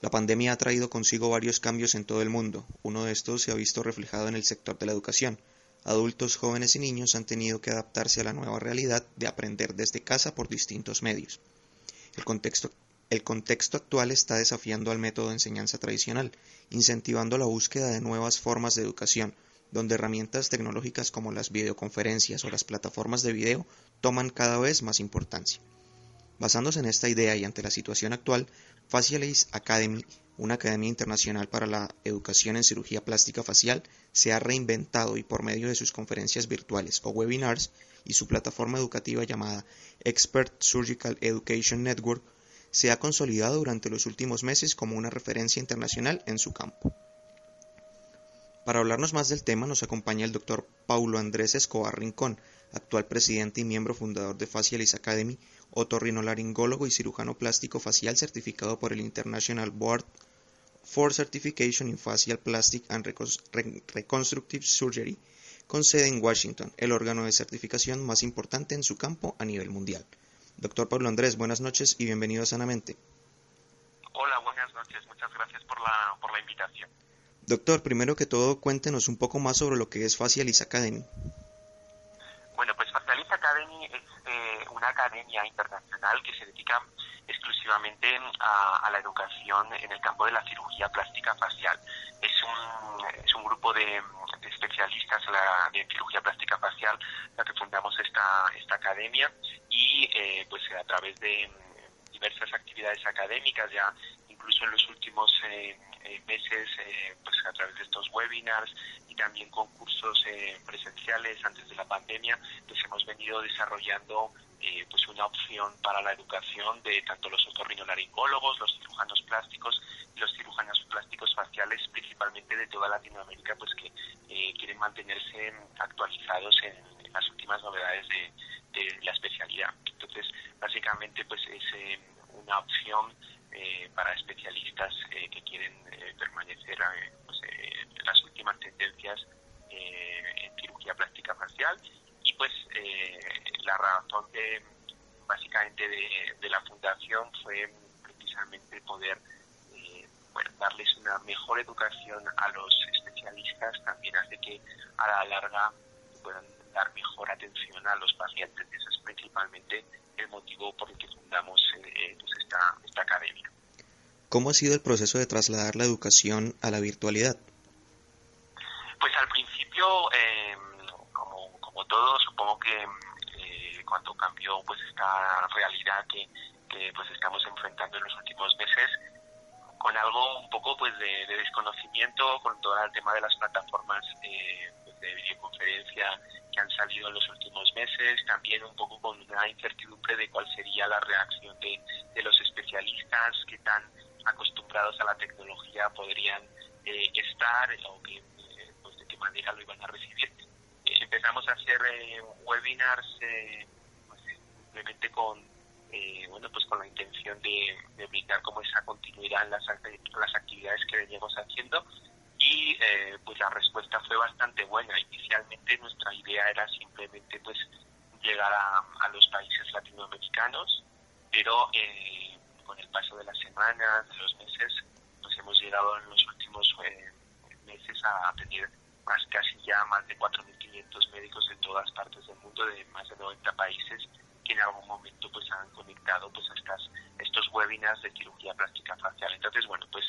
La pandemia ha traído consigo varios cambios en todo el mundo. Uno de estos se ha visto reflejado en el sector de la educación. Adultos, jóvenes y niños han tenido que adaptarse a la nueva realidad de aprender desde casa por distintos medios. El contexto actual está desafiando al método de enseñanza tradicional, incentivando la búsqueda de nuevas formas de educación, donde herramientas tecnológicas como las videoconferencias o las plataformas de video toman cada vez más importancia. Basándose en esta idea y ante la situación actual, Facialis Academy, una academia internacional para la educación en cirugía plástica facial, se ha reinventado y por medio de sus conferencias virtuales o webinars y su plataforma educativa llamada Expert Surgical Education Network se ha consolidado durante los últimos meses como una referencia internacional en su campo. Para hablarnos más del tema nos acompaña el doctor Paulo Andrés Escobar Rincón, actual presidente y miembro fundador de Facialis Academy, otorrinolaringólogo y cirujano plástico facial certificado por el International Board for Certification in Facial Plastic and Reconstructive Surgery, con sede en Washington, el órgano de certificación más importante en su campo a nivel mundial. Doctor Pablo Andrés, buenas noches y bienvenido a Sanamente. Hola, buenas noches. Muchas gracias por la, por la invitación. Doctor, primero que todo, cuéntenos un poco más sobre lo que es Facialis Academy. Bueno, pues Facialis Academy es eh, una academia internacional que se dedica exclusivamente a, la educación en el campo de la cirugía plástica facial. Es un, es un grupo de, especialistas en cirugía plástica facial la que fundamos esta, esta academia y eh, pues a través de diversas actividades académicas ya incluso en los últimos eh, eh, meses pues a través de estos webinars y también concursos presenciales antes de la pandemia pues hemos venido desarrollando pues una opción para la educación de tanto los otorrinolaringólogos, los cirujanos plásticos y los cirujanos plásticos faciales, principalmente de toda Latinoamérica, pues que quieren mantenerse actualizados en, las últimas novedades de, la especialidad. Entonces, básicamente pues es una opción para especialistas que quieren permanecer pues, en las últimas tendencias en cirugía plástica facial y pues la razón de básicamente de, la fundación fue precisamente poder eh, darles una mejor educación a los especialistas, también hace que a la larga puedan dar mejor atención a los pacientes. Ese es principalmente el motivo por el que fundamos eh, pues esta, esta academia. ¿Cómo ha sido el proceso de trasladar la educación a la virtualidad? Pues al principio, eh, todo, supongo que cuando cambió pues esta realidad que, pues estamos enfrentando en los últimos meses con algo un poco pues de, desconocimiento con todo el tema de las plataformas eh, pues, de videoconferencia que han salido en los últimos meses, también un poco con una incertidumbre de cuál sería la reacción de, los especialistas, que tan acostumbrados a la tecnología podrían eh, estar o que, eh, pues de qué manera lo iban a recibir. Empezamos a hacer webinars simplemente con eh, bueno pues con la intención de, de, brindar como esa continuidad en las, las actividades que veníamos haciendo. Y eh, pues la respuesta fue bastante buena. Inicialmente nuestra idea era simplemente pues llegar a, a los países latinoamericanos pero eh, con el paso de las semanas de los meses pues hemos llegado en los últimos meses a tener más casi ya más de 4.500 médicos de todas partes del mundo de más de 90 países que en algún momento pues han conectado pues a estas, estos webinars de cirugía plástica facial. Entonces, bueno, pues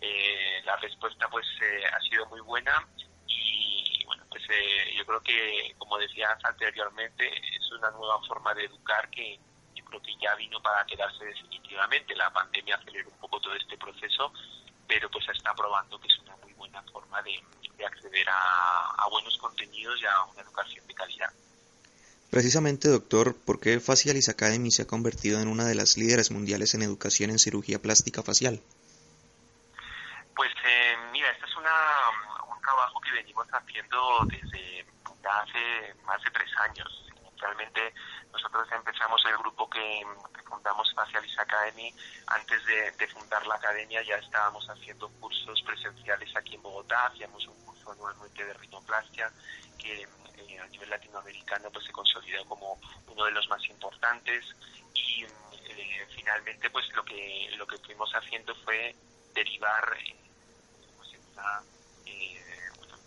eh, la respuesta pues eh, ha sido muy buena y bueno, pues eh, yo creo que, como decías anteriormente, es una nueva forma de educar que yo creo que ya vino para quedarse definitivamente. La pandemia aceleró un poco todo este proceso, pero pues está probando que es una muy buena forma de, acceder a, a buenos contenidos y a una educación de calidad. Precisamente, doctor, ¿por qué Facialis Academy se ha convertido en una de las líderes mundiales en educación en cirugía plástica facial? Pues eh, mira, este es una, un trabajo que venimos haciendo desde hace más de tres años. Realmente nosotros empezamos el grupo que, fundamos Facialis Academy. Antes de, fundar la academia ya estábamos haciendo cursos presenciales aquí en Bogotá. Hacíamos un curso anualmente de rinoplastia que a nivel latinoamericano pues se consolidó como uno de los más importantes y eh, finalmente pues lo que lo que fuimos haciendo fue derivar pues, eh,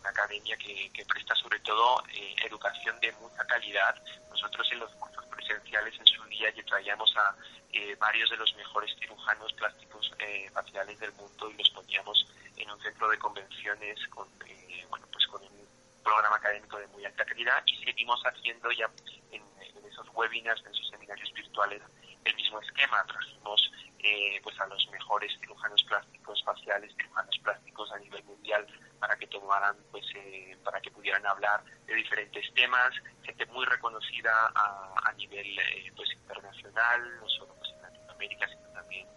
una academia que, presta sobre todo eh, educación de mucha calidad nosotros en los cursos presenciales en su día ya traíamos a varios de los mejores cirujanos plásticos faciales del mundo y los poníamos en un centro de convenciones con bueno pues con un programa académico de muy alta calidad y seguimos haciendo ya en, esos webinars, en esos seminarios virtuales, el mismo esquema. Trajimos eh, pues a los mejores cirujanos plásticos faciales, cirujanos plásticos a nivel mundial para que tomaran, pues, eh, para que pudieran hablar de diferentes temas, gente muy reconocida a, a nivel eh, pues internacional, no solo pues, en Latinoamérica, sino también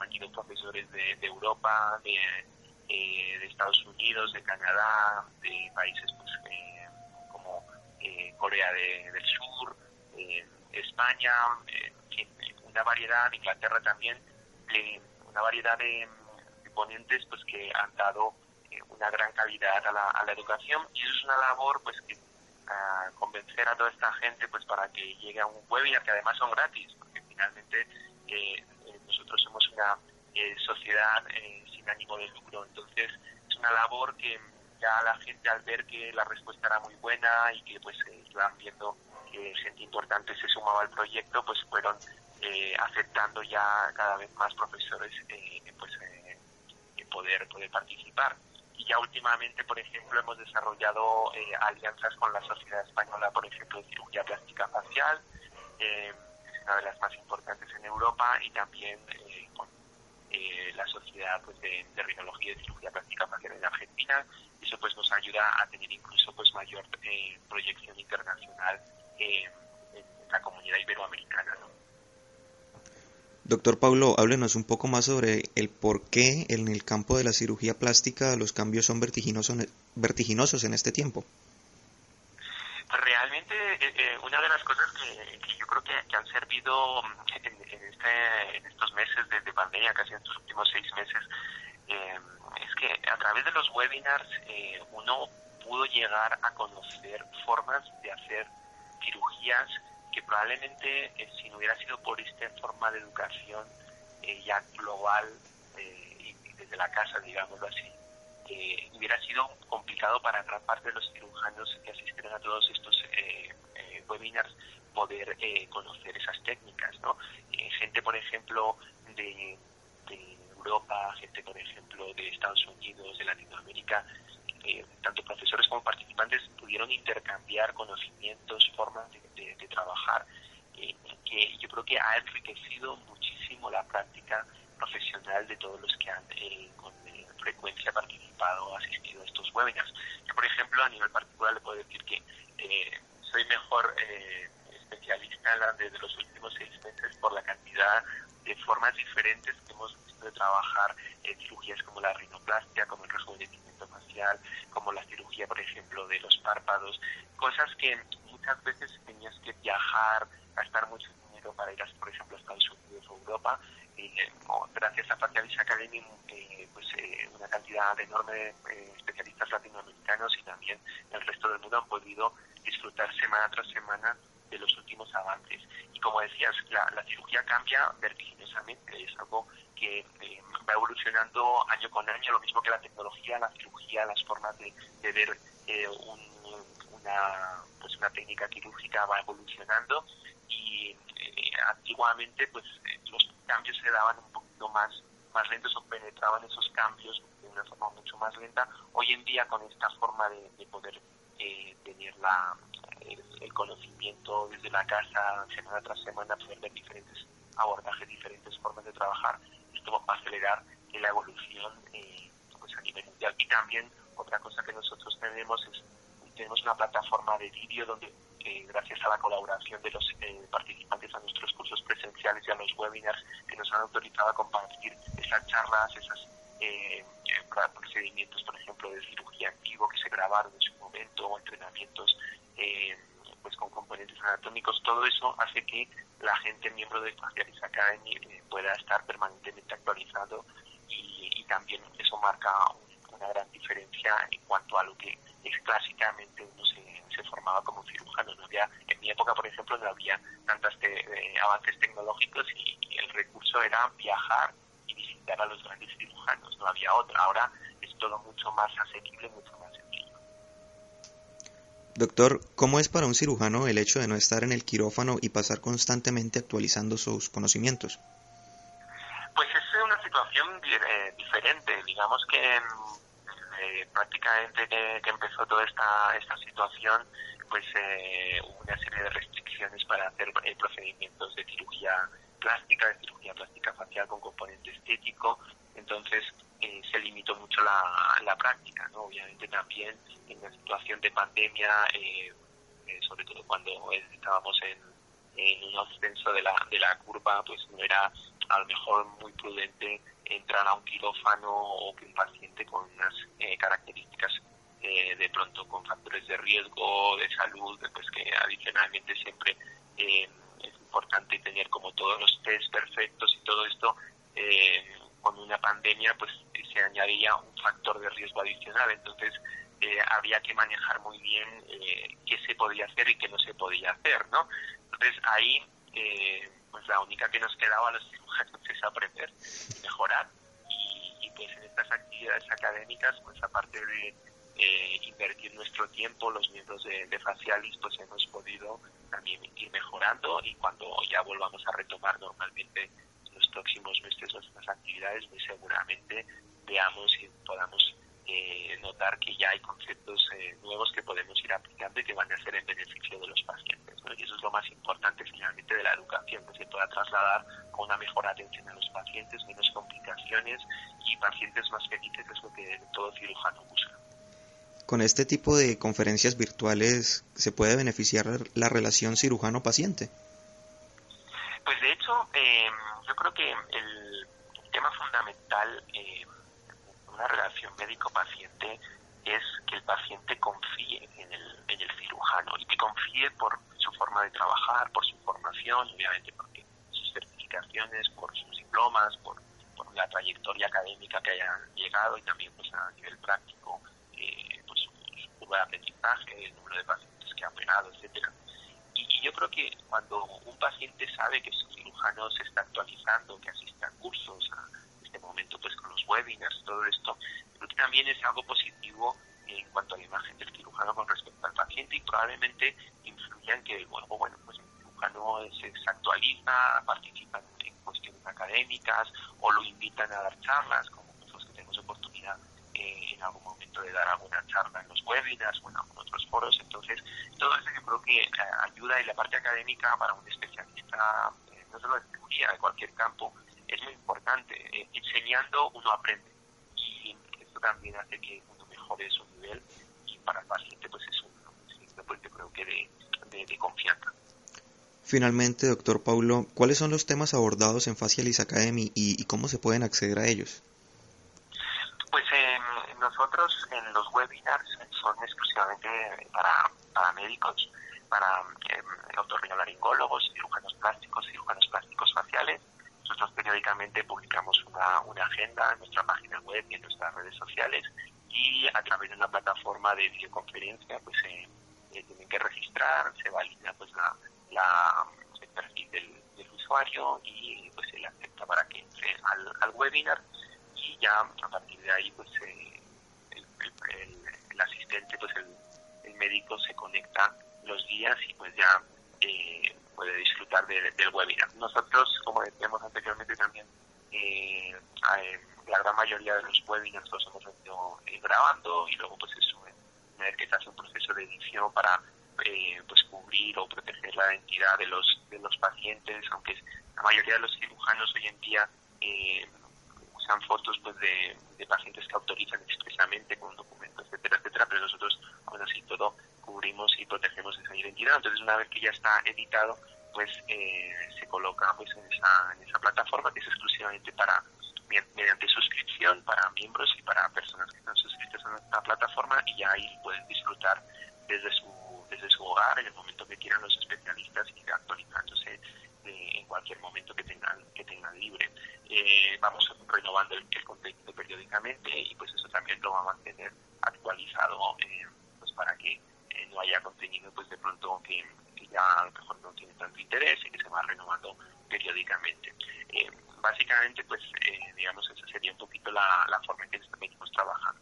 han ido profesores de, de Europa, de eh, de Estados Unidos, de Canadá, de países pues, eh, como eh, Corea del Sur, España, una variedad, Inglaterra también, una variedad de, ponentes pues que han dado una gran calidad a la, a la, educación y es una labor pues que convencer a toda esta gente pues para que llegue a un webinar que además son gratis porque finalmente nosotros somos una sociedad ánimo de lucro. Entonces es una labor que ya la gente al ver que la respuesta era muy buena y que pues eh, iban viendo que gente importante se sumaba al proyecto, pues fueron eh, aceptando ya cada vez más profesores eh, pues eh, poder poder participar. Y ya últimamente, por ejemplo, hemos desarrollado alianzas con la Sociedad Española, por ejemplo, de Cirugía Plástica Facial, es una de las más importantes en Europa, y también con eh, la Sociedad pues, de, de Rinología y de Cirugía Plástica Facial en Argentina. Eso pues nos ayuda a tener incluso pues mayor eh, proyección internacional eh, en la comunidad iberoamericana. Doctor Pablo, háblenos un poco más sobre el por qué en el campo de la cirugía plástica los cambios son vertiginosos, vertiginosos en este tiempo. Realmente una de las cosas que, yo creo que, han servido visto en, este, en estos meses de, pandemia, casi en estos últimos seis meses, eh, es que a través de los webinars eh, uno pudo llegar a conocer formas de hacer cirugías que probablemente eh, si no hubiera sido por esta forma de educación ya global y desde la casa, digámoslo así, hubiera sido complicado para gran parte de los cirujanos que asistieron a todos estos webinars poder conocer esas técnicas, ¿no? gente, por ejemplo, de, Europa, gente, por ejemplo, de Estados Unidos, de Latinoamérica, eh, tanto profesores como participantes pudieron intercambiar conocimientos, formas de, trabajar, eh, que yo creo que ha enriquecido muchísimo la práctica profesional de todos los que han eh, con frecuencia participado o asistido a estos webinars. Yo, por ejemplo, a nivel particular le puedo decir que soy mejor especialista desde los últimos seis meses por la cantidad de formas diferentes que hemos de trabajar en cirugías como la rinoplastia, como el rejuvenecimiento facial, como la cirugía, por ejemplo, de los párpados, cosas que muchas veces tenías que viajar, gastar mucho dinero para ir, a, por ejemplo, a Estados Unidos o Europa. Y, eh, gracias a Facialis Academy, eh, pues eh, una cantidad enorme de especialistas latinoamericanos y también el resto del mundo han podido disfrutar semana tras semana de los últimos avances. Y como decías, la, cirugía cambia vertiginosamente, es algo que eh, va evolucionando año con año, lo mismo que la tecnología, la cirugía, las formas de, ver eh, una, pues una técnica quirúrgica va evolucionando y eh, antiguamente pues los cambios se daban un poquito más más lentos o penetraban esos cambios de una forma mucho más lenta. Hoy en día con esta forma de, poder tener la, el, conocimiento desde la casa, semana tras semana, poder ver diferentes abordajes, diferentes formas de trabajar. Va a acelerar la evolución eh, pues a nivel mundial. Y también otra cosa que nosotros tenemos es tenemos una plataforma de vídeo donde eh, gracias a la colaboración de los eh, participantes a nuestros cursos presenciales y a los webinars que nos han autorizado a compartir esas charlas, esos procedimientos, por ejemplo, de cirugía activo que se grabaron en su momento o entrenamientos eh, pues con componentes anatómicos, todo eso hace que la gente miembro de Facialis Academy eh, pueda estar permanentemente actualizado y, también eso marca una gran diferencia en cuanto a lo que es clásicamente uno se, formaba como cirujano. No había, en mi época, por ejemplo, no había tantos eh, avances tecnológicos y, el recurso era viajar y visitar a los grandes cirujanos, no había otra. Ahora es todo mucho más asequible, mucho más Doctor, ¿cómo es para un cirujano el hecho de no estar en el quirófano y pasar constantemente actualizando sus conocimientos? Pues es una situación eh, diferente. Digamos que eh, prácticamente que, empezó toda esta, esta situación, pues eh, hubo una serie de restricciones para hacer procedimientos de cirugía plástica, de cirugía plástica facial con componente estético. Entonces, eh, se limitó mucho la, la práctica, ¿no? Obviamente también en la situación de pandemia, eh, eh, sobre todo cuando estábamos en, en un ascenso de la, de la curva, pues no era a lo mejor muy prudente entrar a un quirófano o que un paciente con unas características de pronto con factores de riesgo de salud, pues que adicionalmente siempre es importante tener como todos los test perfectos y todo esto con una pandemia pues se añadía un factor de riesgo adicional. Entonces, eh, había que manejar muy bien eh, qué se podía hacer y qué no se podía hacer, ¿no? Entonces, ahí, eh, pues la única que nos quedaba a los cirujanos es aprender, mejorar. Y, pues en estas actividades académicas, pues aparte de invertir nuestro tiempo, los miembros de, de Facialis, pues hemos podido también ir mejorando y cuando ya volvamos a retomar normalmente los próximos meses nuestras actividades, muy seguramente veamos y podamos eh, notar que ya hay conceptos eh, nuevos que podemos ir aplicando y que van a ser en beneficio de los pacientes. Y eso es lo más importante finalmente de la educación, que se pueda trasladar con una mejor atención a los pacientes, menos complicaciones y pacientes más felices, es lo que todo cirujano busca. Con este tipo de conferencias virtuales, ¿se puede beneficiar la relación cirujano-paciente? Eh, yo creo que el tema fundamental eh, una relación médico-paciente es que el paciente confíe en el, en cirujano y que confíe por su forma de trabajar, por su formación, obviamente porque sus certificaciones, por sus diplomas, por, la trayectoria académica que haya llegado y también pues a nivel práctico, eh, pues su, curva de aprendizaje, el número de pacientes que ha operado, etcétera. Y, yo creo que cuando un paciente sabe que su cirujano se está actualizando, que asiste a cursos, a este momento pues con los webinars, todo esto, creo que también es algo positivo en cuanto a la imagen del cirujano con respecto al paciente y probablemente influya en que bueno, bueno pues el cirujano se, actualiza, participa en, cuestiones académicas o lo invitan a dar charlas, como los que tenemos oportunidad eh, en algún momento de dar alguna charla en los webinars o en otros foros. Entonces, todo eso yo creo que eh, ayuda en la parte académica para un especialista, eh, no solo de cirugía, de cualquier campo, es muy importante. enseñando uno aprende y esto también hace que uno mejore su nivel y para el paciente pues es un, pues, creo que de, confianza. Finalmente, doctor Paulo, ¿cuáles son los temas abordados en Facialis Academy y, cómo se pueden acceder a ellos? Nosotros en los webinars son exclusivamente para, para médicos, para eh, otorrinolaringólogos, cirujanos plásticos, cirujanos plásticos faciales. Nosotros periódicamente publicamos una, una agenda en nuestra página web y en nuestras redes sociales y a través de una plataforma de videoconferencia pues eh, eh, tienen que registrar, se valida pues la, la el perfil del, usuario y pues se le acepta para que entre al, al webinar y ya a partir de ahí pues eh, el, asistente pues el, médico se conecta los días y pues ya eh, puede disfrutar del webinar. Nosotros, como decíamos anteriormente también, eh, la gran mayoría de los webinars los hemos venido eh, grabando y luego pues se suben. Una que se hace un proceso de edición para eh, pues cubrir o proteger la identidad de los de los pacientes, aunque la mayoría de los cirujanos hoy en día eh, usan fotos pues de, pacientes que autorizan expresamente con documentos, etcétera, etcétera, pero nosotros aún así todo cubrimos y protegemos esa identidad. Entonces una vez que ya está editado, pues se coloca pues en esa, en esa plataforma que es exclusivamente para mediante suscripción para miembros y para personas que están suscritas a nuestra plataforma y ya ahí pueden disfrutar desde su desde su hogar en el momento que quieran los especialistas y actualizándose eh, en cualquier momento que tengan que tengan libre eh, vamos renovando el, contenido periódicamente y pues eso también lo va a mantener actualizado eh, pues para que no haya contenido pues de pronto que, que, ya a lo mejor no tiene tanto interés y que se va renovando periódicamente básicamente, pues, eh, digamos, esa sería un poquito la, forma en que venimos trabajando.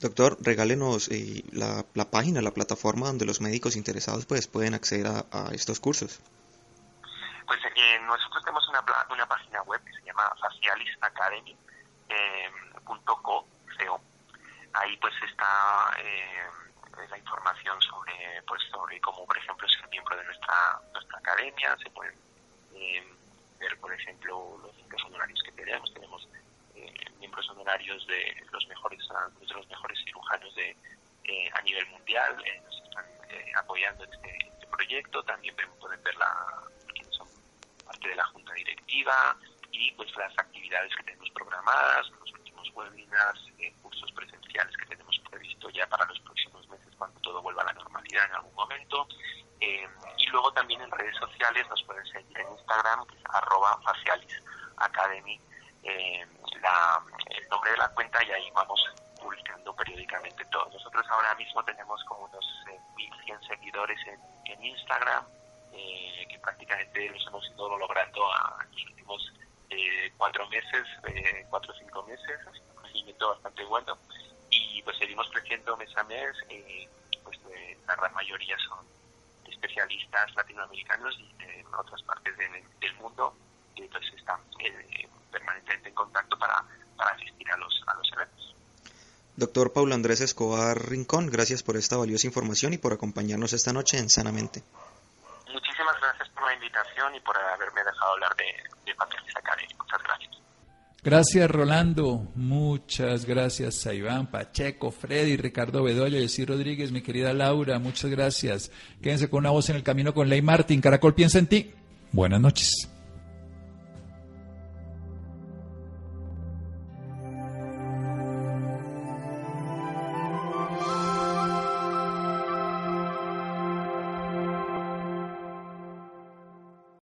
Doctor, regálenos eh, la, la, página, la plataforma donde los médicos interesados pues pueden acceder a, estos cursos. Pues nosotros tenemos una, una página web que se llama facialisacademy.co. Ahí pues está la información sobre pues sobre cómo por ejemplo ser miembro de nuestra nuestra academia, se pueden ver, por ejemplo, los, honorarios que tenemos. Tenemos eh, miembros honorarios de los mejores, de los mejores cirujanos de, eh, a nivel mundial, eh, nos están apoyando este, este, proyecto. También pueden ver la, parte de la junta directiva y pues las actividades que tenemos programadas, los últimos webinars, cursos presenciales que tenemos previsto ya para los próximos meses cuando todo vuelva a la normalidad en algún momento. y luego también en redes sociales nos pueden seguir en Instagram, arroba facialis academy, eh, el nombre de la cuenta y ahí vamos publicando periódicamente todo. Nosotros ahora mismo tenemos como unos 1.100 eh, seguidores en, Instagram, eh, que prácticamente los hemos ido logrando a, los últimos cuatro meses, cuatro o cinco meses, así un crecimiento bastante bueno. Y pues seguimos creciendo mes a mes, pues la gran mayoría son especialistas latinoamericanos y de otras partes del mundo y entonces están eh, permanentemente en contacto para, para asistir a los, a los eventos. Doctor Paulo Andrés Escobar Rincón, gracias por esta valiosa información y por acompañarnos esta noche en Sanamente. Muchísimas gracias por la y por haberme dejado hablar de, de. Muchas gracias. Gracias Rolando, muchas gracias a Iván Pacheco, Freddy, Ricardo Bedoya, Jessy Rodríguez, mi querida Laura, muchas gracias. Quédense con una voz en el camino con Ley Martín. Caracol piensa en ti. Buenas noches.